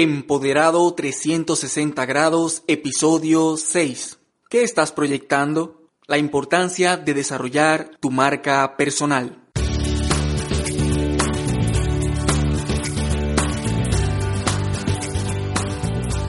Empoderado 360 grados, episodio 6. ¿Qué estás proyectando? La importancia de desarrollar tu marca personal.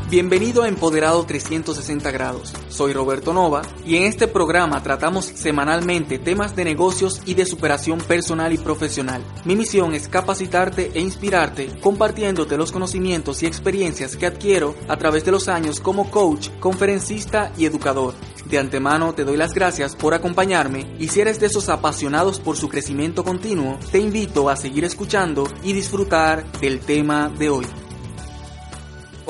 Bienvenido a Empoderado 360 grados. Soy Roberto Nova y en este programa tratamos semanalmente temas de negocios y de superación personal y profesional. Mi misión es capacitarte e inspirarte compartiéndote los conocimientos y experiencias que adquiero a través de los años como coach, conferencista y educador. De antemano te doy las gracias por acompañarme y si eres de esos apasionados por su crecimiento continuo, te invito a seguir escuchando y disfrutar del tema de hoy.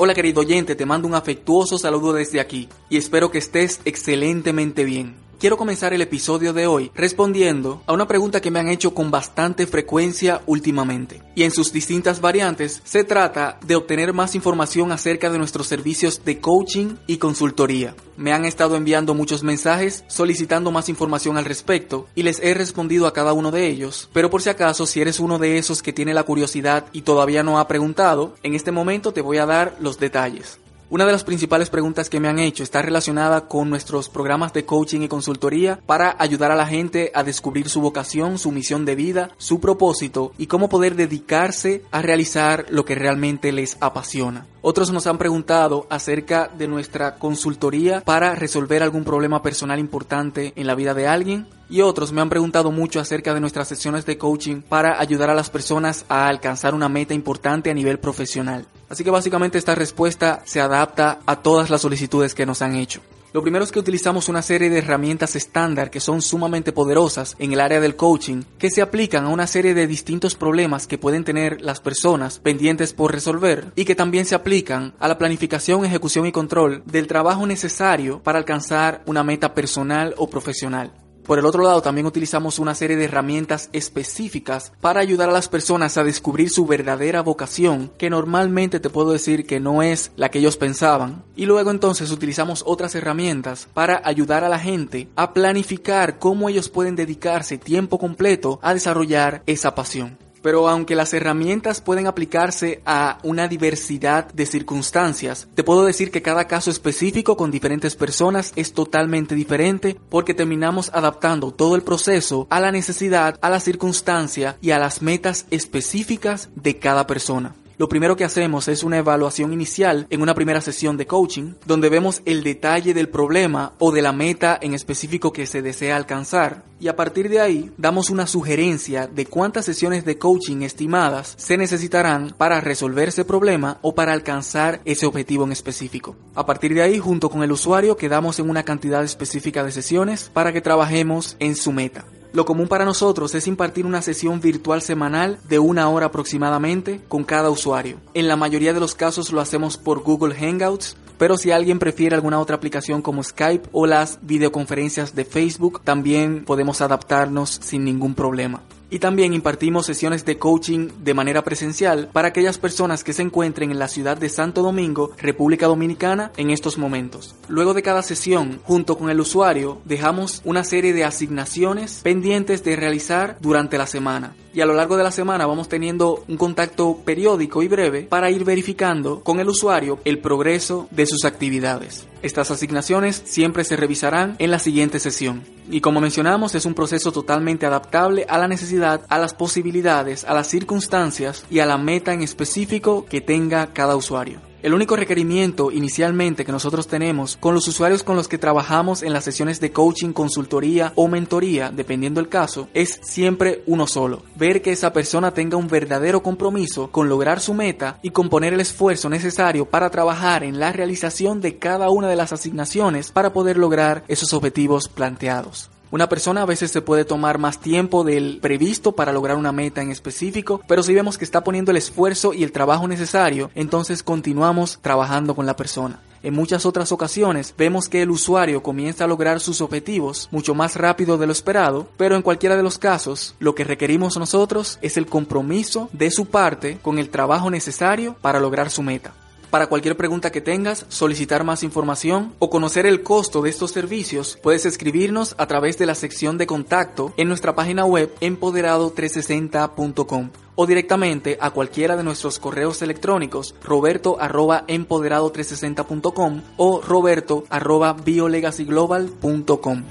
Hola querido oyente, te mando un afectuoso saludo desde aquí y espero que estés excelentemente bien quiero comenzar el episodio de hoy respondiendo a una pregunta que me han hecho con bastante frecuencia últimamente. Y en sus distintas variantes se trata de obtener más información acerca de nuestros servicios de coaching y consultoría. Me han estado enviando muchos mensajes solicitando más información al respecto y les he respondido a cada uno de ellos. Pero por si acaso, si eres uno de esos que tiene la curiosidad y todavía no ha preguntado, en este momento te voy a dar los detalles. Una de las principales preguntas que me han hecho está relacionada con nuestros programas de coaching y consultoría para ayudar a la gente a descubrir su vocación, su misión de vida, su propósito y cómo poder dedicarse a realizar lo que realmente les apasiona. Otros nos han preguntado acerca de nuestra consultoría para resolver algún problema personal importante en la vida de alguien y otros me han preguntado mucho acerca de nuestras sesiones de coaching para ayudar a las personas a alcanzar una meta importante a nivel profesional. Así que básicamente esta respuesta se adapta a todas las solicitudes que nos han hecho. Lo primero es que utilizamos una serie de herramientas estándar que son sumamente poderosas en el área del coaching, que se aplican a una serie de distintos problemas que pueden tener las personas pendientes por resolver y que también se aplican a la planificación, ejecución y control del trabajo necesario para alcanzar una meta personal o profesional. Por el otro lado, también utilizamos una serie de herramientas específicas para ayudar a las personas a descubrir su verdadera vocación, que normalmente te puedo decir que no es la que ellos pensaban. Y luego entonces utilizamos otras herramientas para ayudar a la gente a planificar cómo ellos pueden dedicarse tiempo completo a desarrollar esa pasión. Pero aunque las herramientas pueden aplicarse a una diversidad de circunstancias, te puedo decir que cada caso específico con diferentes personas es totalmente diferente porque terminamos adaptando todo el proceso a la necesidad, a la circunstancia y a las metas específicas de cada persona. Lo primero que hacemos es una evaluación inicial en una primera sesión de coaching, donde vemos el detalle del problema o de la meta en específico que se desea alcanzar. Y a partir de ahí damos una sugerencia de cuántas sesiones de coaching estimadas se necesitarán para resolver ese problema o para alcanzar ese objetivo en específico. A partir de ahí, junto con el usuario, quedamos en una cantidad específica de sesiones para que trabajemos en su meta. Lo común para nosotros es impartir una sesión virtual semanal de una hora aproximadamente con cada usuario. En la mayoría de los casos lo hacemos por Google Hangouts, pero si alguien prefiere alguna otra aplicación como Skype o las videoconferencias de Facebook, también podemos adaptarnos sin ningún problema y también impartimos sesiones de coaching de manera presencial para aquellas personas que se encuentren en la ciudad de Santo Domingo, República Dominicana, en estos momentos. Luego de cada sesión, junto con el usuario, dejamos una serie de asignaciones pendientes de realizar durante la semana y a lo largo de la semana vamos teniendo un contacto periódico y breve para ir verificando con el usuario el progreso de sus actividades. Estas asignaciones siempre se revisarán en la siguiente sesión. Y como mencionamos, es un proceso totalmente adaptable a la necesidad, a las posibilidades, a las circunstancias y a la meta en específico que tenga cada usuario. El único requerimiento inicialmente que nosotros tenemos con los usuarios con los que trabajamos en las sesiones de coaching, consultoría o mentoría, dependiendo el caso, es siempre uno solo. Ver que esa persona tenga un verdadero compromiso con lograr su meta y con poner el esfuerzo necesario para trabajar en la realización de cada una de las asignaciones para poder lograr esos objetivos planteados. Una persona a veces se puede tomar más tiempo del previsto para lograr una meta en específico, pero si vemos que está poniendo el esfuerzo y el trabajo necesario, entonces continuamos trabajando con la persona. En muchas otras ocasiones vemos que el usuario comienza a lograr sus objetivos mucho más rápido de lo esperado, pero en cualquiera de los casos lo que requerimos nosotros es el compromiso de su parte con el trabajo necesario para lograr su meta. Para cualquier pregunta que tengas, solicitar más información o conocer el costo de estos servicios, puedes escribirnos a través de la sección de contacto en nuestra página web empoderado360.com o directamente a cualquiera de nuestros correos electrónicos roberto empoderado360.com o roberto biolegacyglobal.com.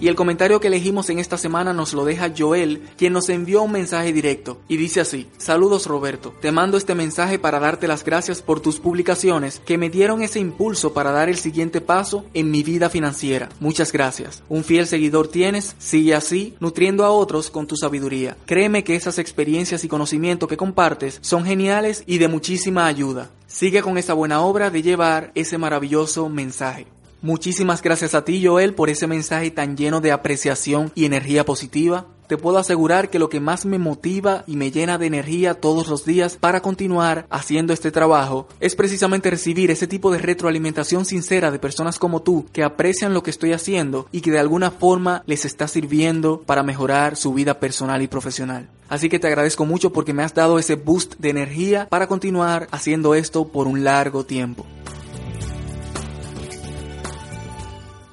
Y el comentario que elegimos en esta semana nos lo deja Joel, quien nos envió un mensaje directo. Y dice así, saludos Roberto, te mando este mensaje para darte las gracias por tus publicaciones que me dieron ese impulso para dar el siguiente paso en mi vida financiera. Muchas gracias. Un fiel seguidor tienes, sigue así, nutriendo a otros con tu sabiduría. Créeme que esas experiencias y conocimiento que compartes son geniales y de muchísima ayuda. Sigue con esa buena obra de llevar ese maravilloso mensaje. Muchísimas gracias a ti, Joel, por ese mensaje tan lleno de apreciación y energía positiva. Te puedo asegurar que lo que más me motiva y me llena de energía todos los días para continuar haciendo este trabajo es precisamente recibir ese tipo de retroalimentación sincera de personas como tú que aprecian lo que estoy haciendo y que de alguna forma les está sirviendo para mejorar su vida personal y profesional. Así que te agradezco mucho porque me has dado ese boost de energía para continuar haciendo esto por un largo tiempo.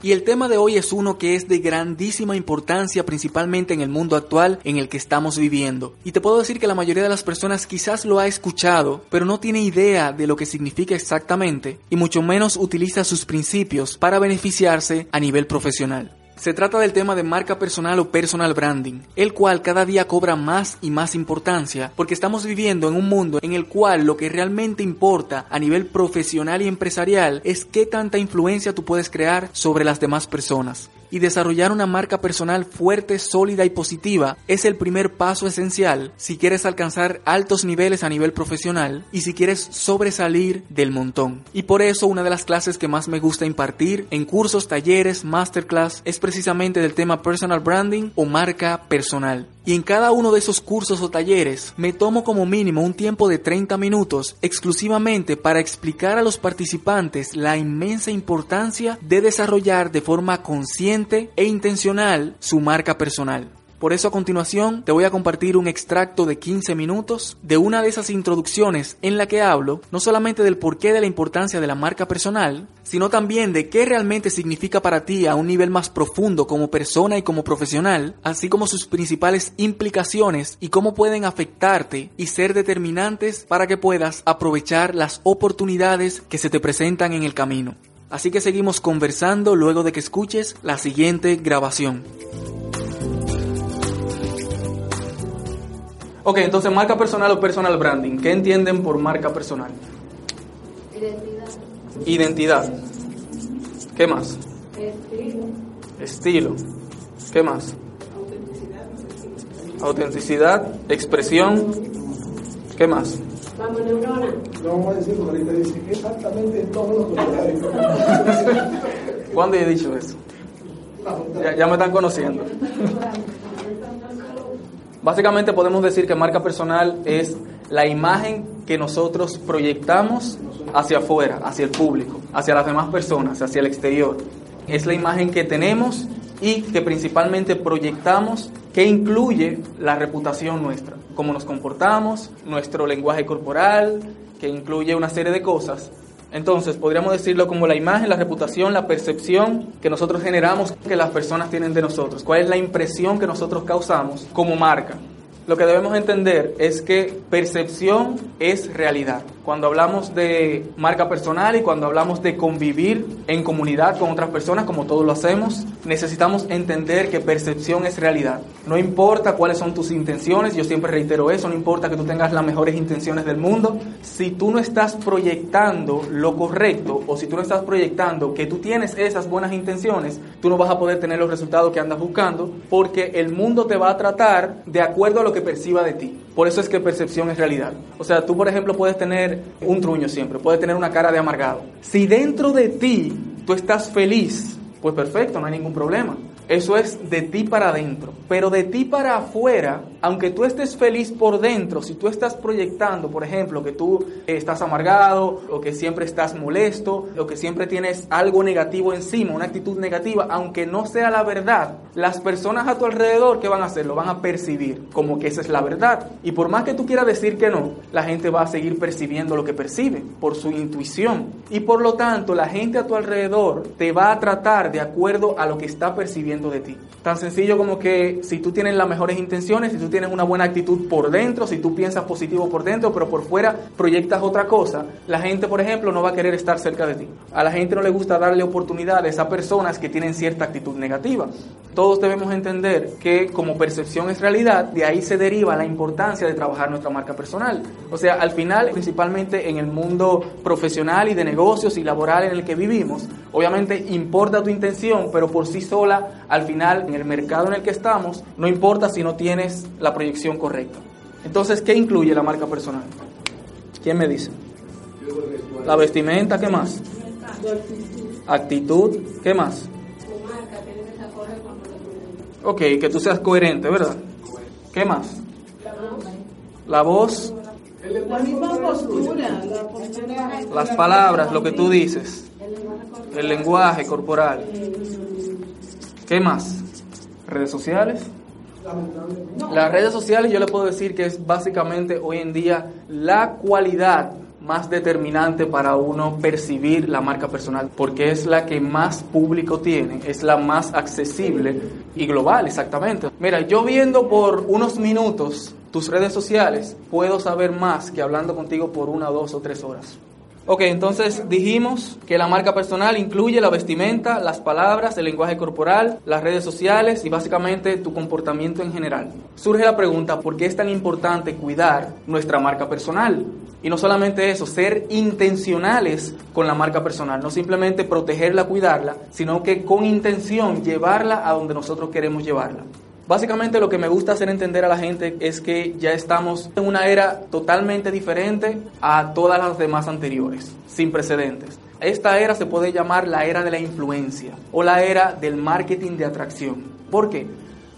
Y el tema de hoy es uno que es de grandísima importancia principalmente en el mundo actual en el que estamos viviendo. Y te puedo decir que la mayoría de las personas quizás lo ha escuchado, pero no tiene idea de lo que significa exactamente y mucho menos utiliza sus principios para beneficiarse a nivel profesional. Se trata del tema de marca personal o personal branding, el cual cada día cobra más y más importancia porque estamos viviendo en un mundo en el cual lo que realmente importa a nivel profesional y empresarial es qué tanta influencia tú puedes crear sobre las demás personas y desarrollar una marca personal fuerte, sólida y positiva es el primer paso esencial si quieres alcanzar altos niveles a nivel profesional y si quieres sobresalir del montón. Y por eso una de las clases que más me gusta impartir en cursos, talleres, masterclass es precisamente del tema personal branding o marca personal. Y en cada uno de esos cursos o talleres me tomo como mínimo un tiempo de 30 minutos exclusivamente para explicar a los participantes la inmensa importancia de desarrollar de forma consciente e intencional su marca personal. Por eso a continuación te voy a compartir un extracto de 15 minutos de una de esas introducciones en la que hablo no solamente del porqué de la importancia de la marca personal, sino también de qué realmente significa para ti a un nivel más profundo como persona y como profesional, así como sus principales implicaciones y cómo pueden afectarte y ser determinantes para que puedas aprovechar las oportunidades que se te presentan en el camino. Así que seguimos conversando luego de que escuches la siguiente grabación. Ok, entonces marca personal o personal branding. ¿Qué entienden por marca personal? Identidad. Identidad. ¿Qué más? Estilo. Estilo. ¿Qué más? Autenticidad. Autenticidad, expresión. ¿Qué más? Vamos, neurona. No vamos a decir porque ahorita dice exactamente todo lo contrario. ¿Cuándo he dicho eso? Ya, ya me están conociendo. Básicamente podemos decir que marca personal es la imagen que nosotros proyectamos hacia afuera, hacia el público, hacia las demás personas, hacia el exterior. Es la imagen que tenemos y que principalmente proyectamos que incluye la reputación nuestra, cómo nos comportamos, nuestro lenguaje corporal, que incluye una serie de cosas entonces, podríamos decirlo como la imagen, la reputación, la percepción que nosotros generamos que las personas tienen de nosotros. ¿Cuál es la impresión que nosotros causamos como marca? Lo que debemos entender es que percepción es realidad. Cuando hablamos de marca personal y cuando hablamos de convivir en comunidad con otras personas, como todos lo hacemos, necesitamos entender que percepción es realidad. No importa cuáles son tus intenciones, yo siempre reitero eso, no importa que tú tengas las mejores intenciones del mundo, si tú no estás proyectando lo correcto o si tú no estás proyectando que tú tienes esas buenas intenciones, tú no vas a poder tener los resultados que andas buscando porque el mundo te va a tratar de acuerdo a lo que perciba de ti. Por eso es que percepción es realidad. O sea, tú por ejemplo puedes tener un truño siempre, puedes tener una cara de amargado. Si dentro de ti tú estás feliz Pues perfecto, no hay ningún problema. Eso es de ti para adentro. Pero de ti para afuera, aunque tú estés feliz por dentro, si tú estás proyectando, por ejemplo, que tú estás amargado, o que siempre estás molesto, o que siempre tienes algo negativo encima, una actitud negativa, aunque no sea la verdad, las personas a tu alrededor, ¿qué van a hacer? Lo van a percibir como que esa es la verdad. Y por más que tú quieras decir que no, la gente va a seguir percibiendo lo que percibe por su intuición. Y por lo tanto, la gente a tu alrededor te va a tratar de acuerdo a lo que está percibiendo de ti. Tan sencillo como que si tú tienes las mejores intenciones, si tú tienes una buena actitud por dentro, si tú piensas positivo por dentro, pero por fuera proyectas otra cosa, la gente, por ejemplo, no va a querer estar cerca de ti. A la gente no le gusta darle oportunidades a personas que tienen cierta actitud negativa. Todos debemos entender que como percepción es realidad, de ahí se deriva la importancia de trabajar nuestra marca personal. O sea, al final, principalmente en el mundo profesional y de negocios y laboral en el que vivimos, obviamente importa tu intención, pero por sí sola, al final, en el mercado en el que estamos, no importa si no tienes la proyección correcta. Entonces, ¿qué incluye la marca personal? ¿Quién me dice? La vestimenta, ¿qué más? Actitud, ¿qué más? Ok, que tú seas coherente, ¿verdad? ¿Qué más? La voz. La misma postura, la postura. Las palabras, lo que tú dices. El lenguaje corporal. ¿Qué más? ¿Redes sociales? Las redes sociales yo le puedo decir que es básicamente hoy en día la cualidad más determinante para uno percibir la marca personal, porque es la que más público tiene, es la más accesible y global, exactamente. Mira, yo viendo por unos minutos tus redes sociales, puedo saber más que hablando contigo por una, dos o tres horas. Ok, entonces dijimos que la marca personal incluye la vestimenta, las palabras, el lenguaje corporal, las redes sociales y básicamente tu comportamiento en general. Surge la pregunta, ¿por qué es tan importante cuidar nuestra marca personal? Y no solamente eso, ser intencionales con la marca personal, no simplemente protegerla, cuidarla, sino que con intención llevarla a donde nosotros queremos llevarla. Básicamente lo que me gusta hacer entender a la gente es que ya estamos en una era totalmente diferente a todas las demás anteriores, sin precedentes. Esta era se puede llamar la era de la influencia o la era del marketing de atracción. ¿Por qué?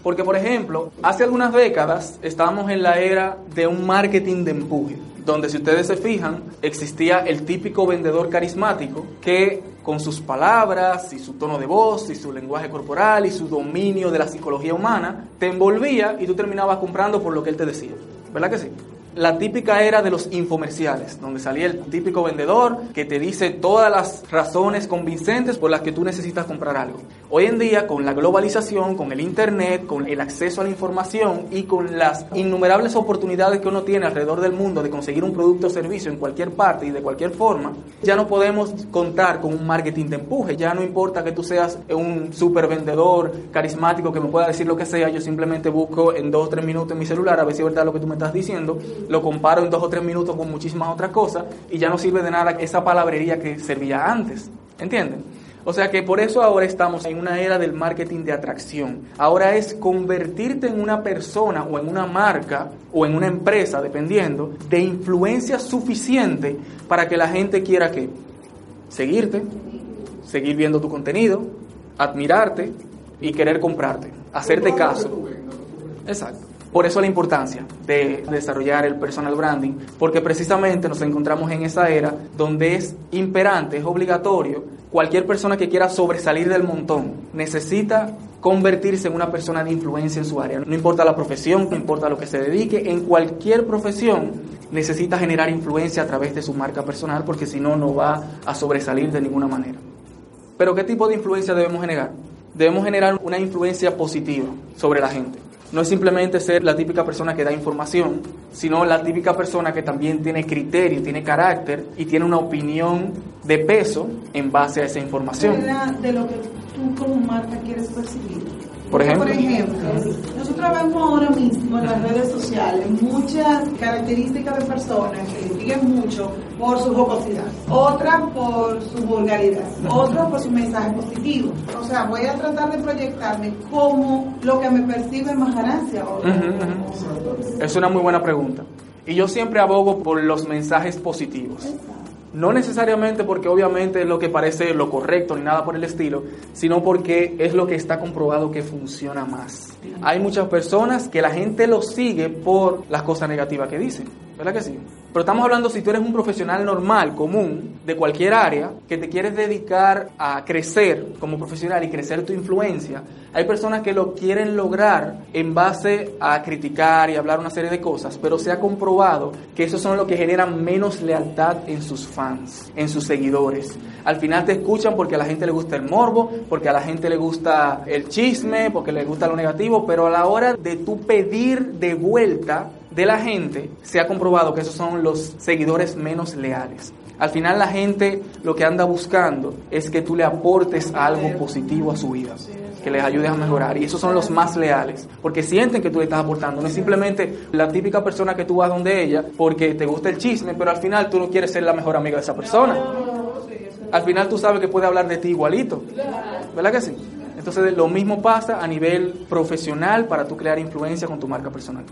Porque, por ejemplo, hace algunas décadas estábamos en la era de un marketing de empuje, donde si ustedes se fijan, existía el típico vendedor carismático que con sus palabras y su tono de voz y su lenguaje corporal y su dominio de la psicología humana, te envolvía y tú terminabas comprando por lo que él te decía. ¿Verdad que sí? La típica era de los infomerciales, donde salía el típico vendedor que te dice todas las razones convincentes por las que tú necesitas comprar algo. Hoy en día, con la globalización, con el Internet, con el acceso a la información y con las innumerables oportunidades que uno tiene alrededor del mundo de conseguir un producto o servicio en cualquier parte y de cualquier forma, ya no podemos contar con un marketing de empuje. Ya no importa que tú seas un super vendedor carismático que me pueda decir lo que sea, yo simplemente busco en dos o tres minutos en mi celular a ver si es verdad lo que tú me estás diciendo lo comparo en dos o tres minutos con muchísimas otras cosas y ya no sirve de nada esa palabrería que servía antes. ¿Entienden? O sea que por eso ahora estamos en una era del marketing de atracción. Ahora es convertirte en una persona o en una marca o en una empresa, dependiendo, de influencia suficiente para que la gente quiera que seguirte, seguir viendo tu contenido, admirarte y querer comprarte, hacerte caso. Exacto. Por eso la importancia de desarrollar el personal branding, porque precisamente nos encontramos en esa era donde es imperante, es obligatorio, cualquier persona que quiera sobresalir del montón necesita convertirse en una persona de influencia en su área. No importa la profesión, no importa lo que se dedique, en cualquier profesión necesita generar influencia a través de su marca personal porque si no, no va a sobresalir de ninguna manera. Pero ¿qué tipo de influencia debemos generar? Debemos generar una influencia positiva sobre la gente no es simplemente ser la típica persona que da información, sino la típica persona que también tiene criterio, tiene carácter y tiene una opinión de peso en base a esa información. De lo que tú como marca quieres percibir. Por ejemplo, Por ejemplo, nosotros vemos ahora mismo en las redes sociales muchas características de personas que siguen mucho por su jocosidad, otras por su vulgaridad, otras por su mensaje positivo. O sea, voy a tratar de proyectarme como lo que me percibe más Es una muy buena pregunta. Y yo siempre abogo por los mensajes positivos. No necesariamente porque obviamente es lo que parece lo correcto ni nada por el estilo, sino porque es lo que está comprobado que funciona más. Hay muchas personas que la gente lo sigue por las cosas negativas que dicen, ¿verdad que sí? Pero estamos hablando si tú eres un profesional normal, común, de cualquier área, que te quieres dedicar a crecer como profesional y crecer tu influencia. Hay personas que lo quieren lograr en base a criticar y hablar una serie de cosas, pero se ha comprobado que esos son los que generan menos lealtad en sus fans, en sus seguidores. Al final te escuchan porque a la gente le gusta el morbo, porque a la gente le gusta el chisme, porque le gusta lo negativo, pero a la hora de tú pedir de vuelta, de la gente, se ha comprobado que esos son los seguidores menos leales. Al final la gente lo que anda buscando es que tú le aportes algo positivo a su vida, que les ayudes a mejorar. Y esos son los más leales, porque sienten que tú le estás aportando. No es simplemente la típica persona que tú vas donde ella porque te gusta el chisme, pero al final tú no quieres ser la mejor amiga de esa persona. Al final tú sabes que puede hablar de ti igualito. ¿Verdad que sí? Entonces lo mismo pasa a nivel profesional para tú crear influencia con tu marca personal.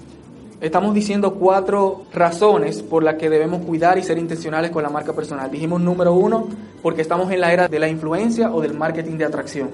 Estamos diciendo cuatro razones por las que debemos cuidar y ser intencionales con la marca personal. Dijimos número uno, porque estamos en la era de la influencia o del marketing de atracción.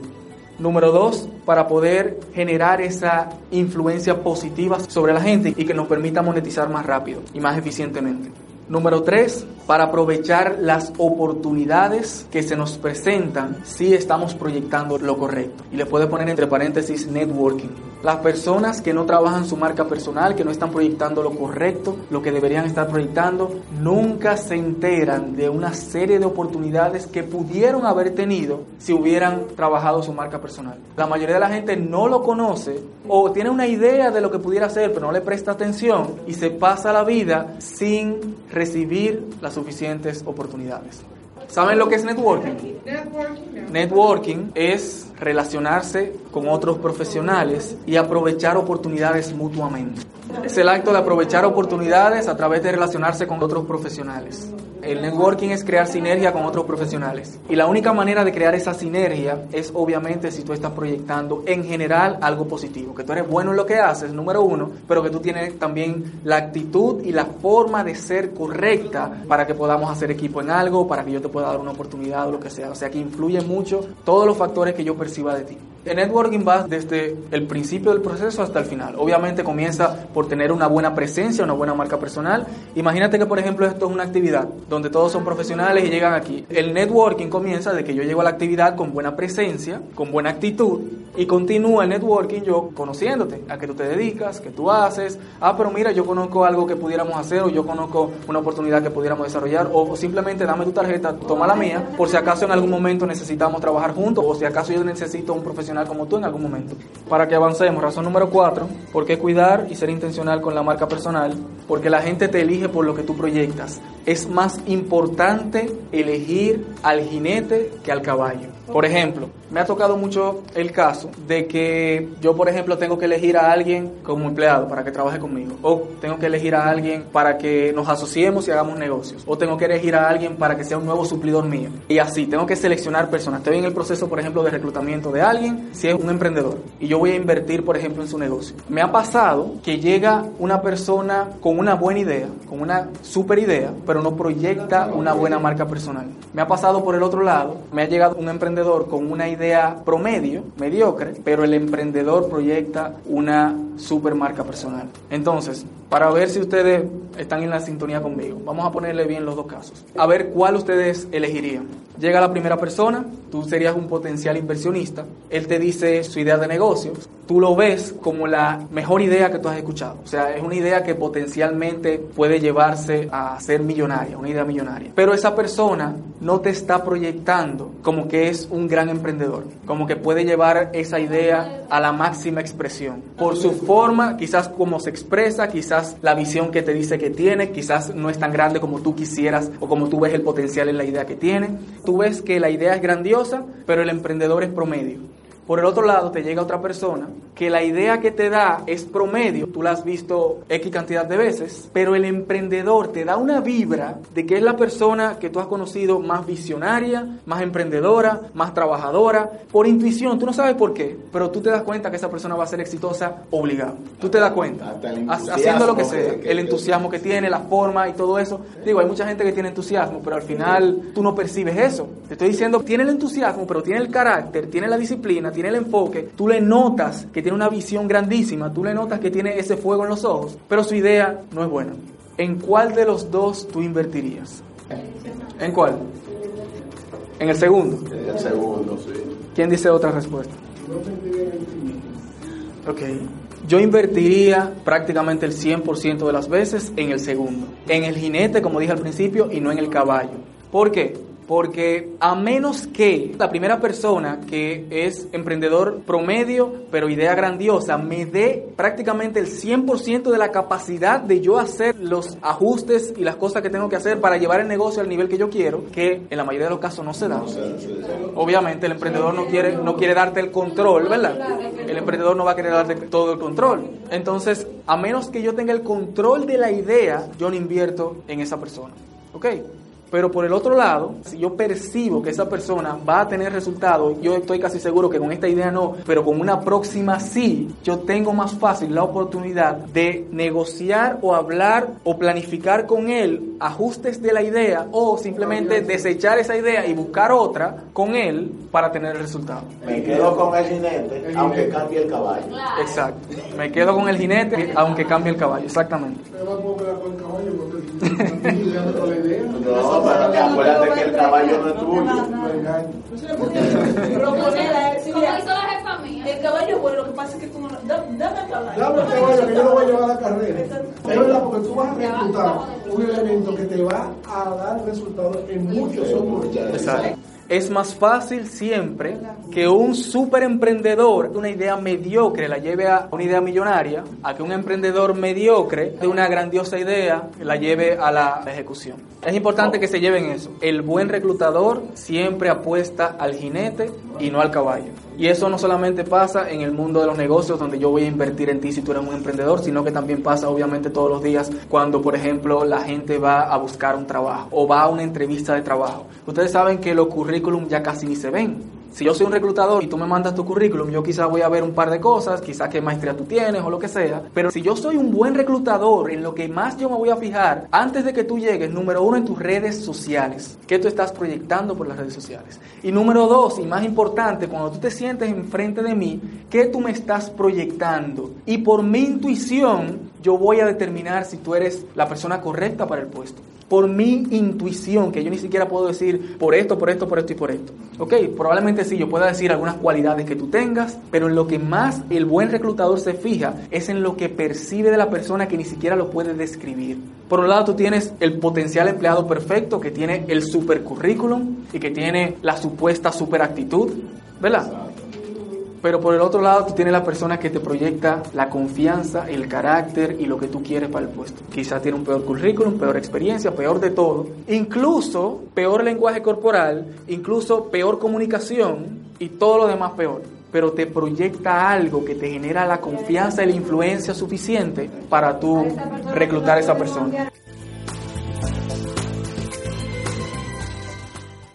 Número dos, para poder generar esa influencia positiva sobre la gente y que nos permita monetizar más rápido y más eficientemente. Número tres, para aprovechar las oportunidades que se nos presentan si estamos proyectando lo correcto. Y le puede poner entre paréntesis networking. Las personas que no trabajan su marca personal, que no están proyectando lo correcto, lo que deberían estar proyectando, nunca se enteran de una serie de oportunidades que pudieron haber tenido si hubieran trabajado su marca personal. La mayoría de la gente no lo conoce o tiene una idea de lo que pudiera hacer, pero no le presta atención y se pasa la vida sin recibir las suficientes oportunidades. ¿Saben lo que es networking? Networking es relacionarse con otros profesionales y aprovechar oportunidades mutuamente. Es el acto de aprovechar oportunidades a través de relacionarse con otros profesionales. El networking es crear sinergia con otros profesionales. Y la única manera de crear esa sinergia es obviamente si tú estás proyectando en general algo positivo, que tú eres bueno en lo que haces, número uno, pero que tú tienes también la actitud y la forma de ser correcta para que podamos hacer equipo en algo, para que yo te pueda dar una oportunidad o lo que sea. O sea que influye mucho todos los factores que yo perciba de ti. El networking va desde el principio del proceso hasta el final. Obviamente comienza por tener una buena presencia, una buena marca personal. Imagínate que, por ejemplo, esto es una actividad donde todos son profesionales y llegan aquí. El networking comienza de que yo llego a la actividad con buena presencia, con buena actitud y continúa el networking yo conociéndote, a qué tú te dedicas, qué tú haces. Ah, pero mira, yo conozco algo que pudiéramos hacer o yo conozco una oportunidad que pudiéramos desarrollar o simplemente dame tu tarjeta, toma la mía, por si acaso en algún momento necesitamos trabajar juntos o si acaso yo necesito un profesional como tú en algún momento. Para que avancemos, razón número cuatro, ¿por qué cuidar y ser intencional con la marca personal? Porque la gente te elige por lo que tú proyectas. Es más importante elegir al jinete que al caballo. Por ejemplo, me ha tocado mucho el caso de que yo, por ejemplo, tengo que elegir a alguien como empleado para que trabaje conmigo. O tengo que elegir a alguien para que nos asociemos y hagamos negocios. O tengo que elegir a alguien para que sea un nuevo suplidor mío. Y así, tengo que seleccionar personas. Estoy en el proceso, por ejemplo, de reclutamiento de alguien, si es un emprendedor. Y yo voy a invertir, por ejemplo, en su negocio. Me ha pasado que llega una persona con una buena idea, con una super idea, pero no proyecta una buena marca personal. Me ha pasado por el otro lado, me ha llegado un emprendedor con una idea promedio, mediocre, pero el emprendedor proyecta una super marca personal. Entonces, para ver si ustedes están en la sintonía conmigo, vamos a ponerle bien los dos casos. A ver cuál ustedes elegirían. Llega la primera persona, tú serías un potencial inversionista, él te dice su idea de negocios, tú lo ves como la mejor idea que tú has escuchado. O sea, es una idea que potencialmente puede llevarse a ser millonaria, una idea millonaria. Pero esa persona no te está proyectando como que es un gran emprendedor, como que puede llevar esa idea a la máxima expresión. Por su forma, quizás como se expresa, quizás la visión que te dice que tiene, quizás no es tan grande como tú quisieras o como tú ves el potencial en la idea que tiene. Tú ves que la idea es grandiosa, pero el emprendedor es promedio. Por el otro lado, te llega otra persona que la idea que te da es promedio, tú la has visto X cantidad de veces, pero el emprendedor te da una vibra de que es la persona que tú has conocido más visionaria, más emprendedora, más trabajadora, por intuición, tú no sabes por qué, pero tú te das cuenta que esa persona va a ser exitosa obligado. Tú te das cuenta, haciendo lo que sea, el entusiasmo que tiene, la forma y todo eso. Digo, hay mucha gente que tiene entusiasmo, pero al final tú no percibes eso. Te estoy diciendo, tiene el entusiasmo, pero tiene el carácter, tiene la disciplina, tiene el enfoque, tú le notas que tiene una visión grandísima, tú le notas que tiene ese fuego en los ojos, pero su idea no es buena. ¿En cuál de los dos tú invertirías? ¿En cuál? En el segundo. En el segundo, sí. ¿Quién dice otra respuesta? Ok. Yo invertiría prácticamente el 100% de las veces en el segundo. En el jinete, como dije al principio, y no en el caballo. ¿Por qué? Porque a menos que la primera persona que es emprendedor promedio, pero idea grandiosa, me dé prácticamente el 100% de la capacidad de yo hacer los ajustes y las cosas que tengo que hacer para llevar el negocio al nivel que yo quiero, que en la mayoría de los casos no se da. Obviamente el emprendedor no quiere, no quiere darte el control, ¿verdad? El emprendedor no va a querer darte todo el control. Entonces, a menos que yo tenga el control de la idea, yo no invierto en esa persona. ¿Ok? Pero por el otro lado, si yo percibo que esa persona va a tener resultados, yo estoy casi seguro que con esta idea no, pero con una próxima sí, yo tengo más fácil la oportunidad de negociar o hablar o planificar con él ajustes de la idea o simplemente desechar esa idea y buscar otra con él para tener el resultado. Me quedo con el jinete, aunque cambie el caballo. Exacto. Me quedo con el jinete, aunque cambie el caballo. Exactamente. No, pero que acuérdate que el caballo no es tuyo. El caballo, bueno, lo que pasa es que tú no. Dame el caballo. Dame el caballo que yo lo voy a llevar a la carrera. Es verdad, porque tú vas a reclutar un elemento que te va a dar resultados en muchos otros. Exacto. Es más fácil siempre que un super emprendedor de una idea mediocre la lleve a una idea millonaria, a que un emprendedor mediocre de una grandiosa idea la lleve a la ejecución. Es importante que se lleven eso. El buen reclutador siempre apuesta al jinete y no al caballo. Y eso no solamente pasa en el mundo de los negocios donde yo voy a invertir en ti si tú eres un emprendedor, sino que también pasa obviamente todos los días cuando, por ejemplo, la gente va a buscar un trabajo o va a una entrevista de trabajo. Ustedes saben que los currículum ya casi ni se ven. Si yo soy un reclutador y tú me mandas tu currículum, yo quizás voy a ver un par de cosas, quizás qué maestría tú tienes o lo que sea. Pero si yo soy un buen reclutador, en lo que más yo me voy a fijar, antes de que tú llegues, número uno, en tus redes sociales. ¿Qué tú estás proyectando por las redes sociales? Y número dos, y más importante, cuando tú te sientes enfrente de mí, ¿qué tú me estás proyectando? Y por mi intuición, yo voy a determinar si tú eres la persona correcta para el puesto por mi intuición, que yo ni siquiera puedo decir por esto, por esto, por esto y por esto. Ok, probablemente sí, yo pueda decir algunas cualidades que tú tengas, pero en lo que más el buen reclutador se fija es en lo que percibe de la persona que ni siquiera lo puede describir. Por un lado, tú tienes el potencial empleado perfecto, que tiene el super currículum y que tiene la supuesta super actitud, ¿verdad? Pero por el otro lado, tú tienes la persona que te proyecta la confianza, el carácter y lo que tú quieres para el puesto. Quizá tiene un peor currículum, peor experiencia, peor de todo. Incluso peor lenguaje corporal, incluso peor comunicación y todo lo demás peor. Pero te proyecta algo que te genera la confianza y la influencia suficiente para tú reclutar a esa persona.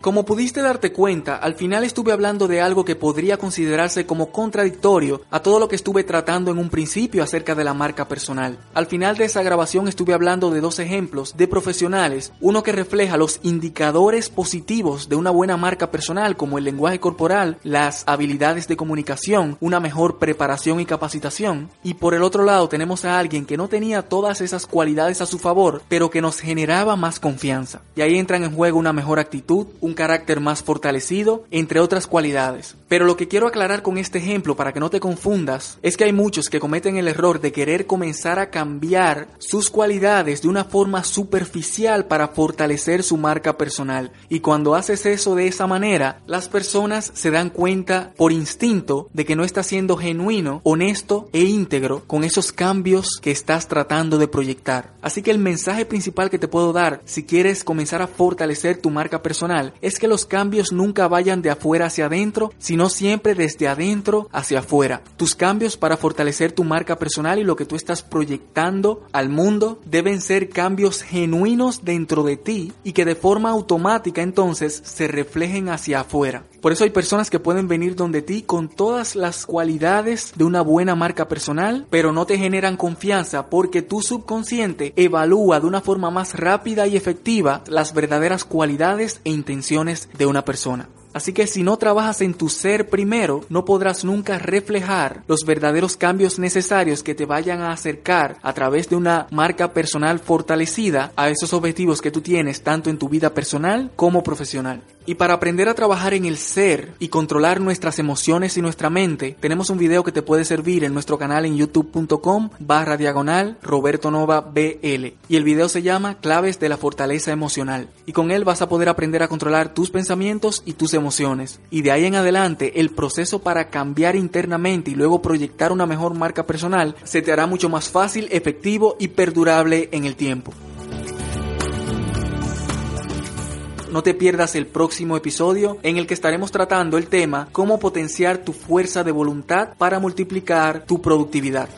Como pudiste darte cuenta, al final estuve hablando de algo que podría considerarse como contradictorio a todo lo que estuve tratando en un principio acerca de la marca personal. Al final de esa grabación estuve hablando de dos ejemplos de profesionales, uno que refleja los indicadores positivos de una buena marca personal como el lenguaje corporal, las habilidades de comunicación, una mejor preparación y capacitación, y por el otro lado tenemos a alguien que no tenía todas esas cualidades a su favor, pero que nos generaba más confianza. Y ahí entran en juego una mejor actitud, un carácter más fortalecido, entre otras cualidades. Pero lo que quiero aclarar con este ejemplo para que no te confundas es que hay muchos que cometen el error de querer comenzar a cambiar sus cualidades de una forma superficial para fortalecer su marca personal. Y cuando haces eso de esa manera, las personas se dan cuenta por instinto de que no estás siendo genuino, honesto e íntegro con esos cambios que estás tratando de proyectar. Así que el mensaje principal que te puedo dar si quieres comenzar a fortalecer tu marca personal es que los cambios nunca vayan de afuera hacia adentro, sino siempre desde adentro hacia afuera. Tus cambios para fortalecer tu marca personal y lo que tú estás proyectando al mundo deben ser cambios genuinos dentro de ti y que de forma automática entonces se reflejen hacia afuera. Por eso hay personas que pueden venir donde ti con todas las cualidades de una buena marca personal, pero no te generan confianza porque tu subconsciente evalúa de una forma más rápida y efectiva las verdaderas cualidades e intenciones de una persona. Así que si no trabajas en tu ser primero, no podrás nunca reflejar los verdaderos cambios necesarios que te vayan a acercar a través de una marca personal fortalecida a esos objetivos que tú tienes tanto en tu vida personal como profesional. Y para aprender a trabajar en el ser y controlar nuestras emociones y nuestra mente, tenemos un video que te puede servir en nuestro canal en youtube.com barra diagonal Roberto Nova BL. Y el video se llama Claves de la Fortaleza Emocional. Y con él vas a poder aprender a controlar tus pensamientos y tus emociones. Y de ahí en adelante, el proceso para cambiar internamente y luego proyectar una mejor marca personal se te hará mucho más fácil, efectivo y perdurable en el tiempo. No te pierdas el próximo episodio en el que estaremos tratando el tema cómo potenciar tu fuerza de voluntad para multiplicar tu productividad.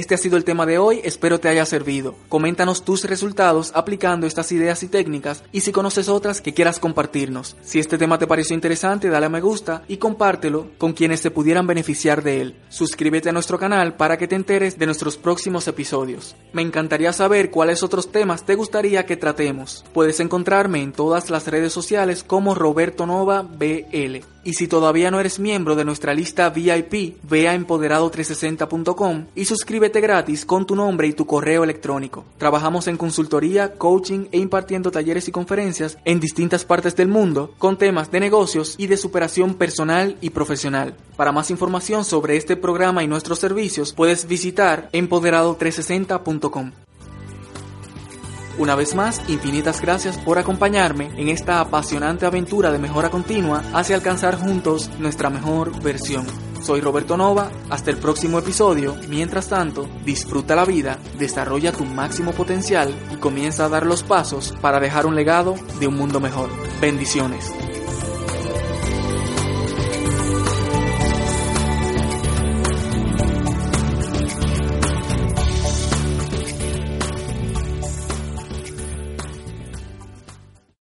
Este ha sido el tema de hoy, espero te haya servido. Coméntanos tus resultados aplicando estas ideas y técnicas y si conoces otras que quieras compartirnos. Si este tema te pareció interesante, dale a me gusta y compártelo con quienes se pudieran beneficiar de él. Suscríbete a nuestro canal para que te enteres de nuestros próximos episodios. Me encantaría saber cuáles otros temas te gustaría que tratemos. Puedes encontrarme en todas las redes sociales como Roberto Nova BL. Y si todavía no eres miembro de nuestra lista VIP, ve a empoderado360.com y suscríbete gratis con tu nombre y tu correo electrónico. Trabajamos en consultoría, coaching e impartiendo talleres y conferencias en distintas partes del mundo con temas de negocios y de superación personal y profesional. Para más información sobre este programa y nuestros servicios, puedes visitar empoderado360.com. Una vez más, infinitas gracias por acompañarme en esta apasionante aventura de mejora continua hacia alcanzar juntos nuestra mejor versión. Soy Roberto Nova, hasta el próximo episodio. Mientras tanto, disfruta la vida, desarrolla tu máximo potencial y comienza a dar los pasos para dejar un legado de un mundo mejor. Bendiciones.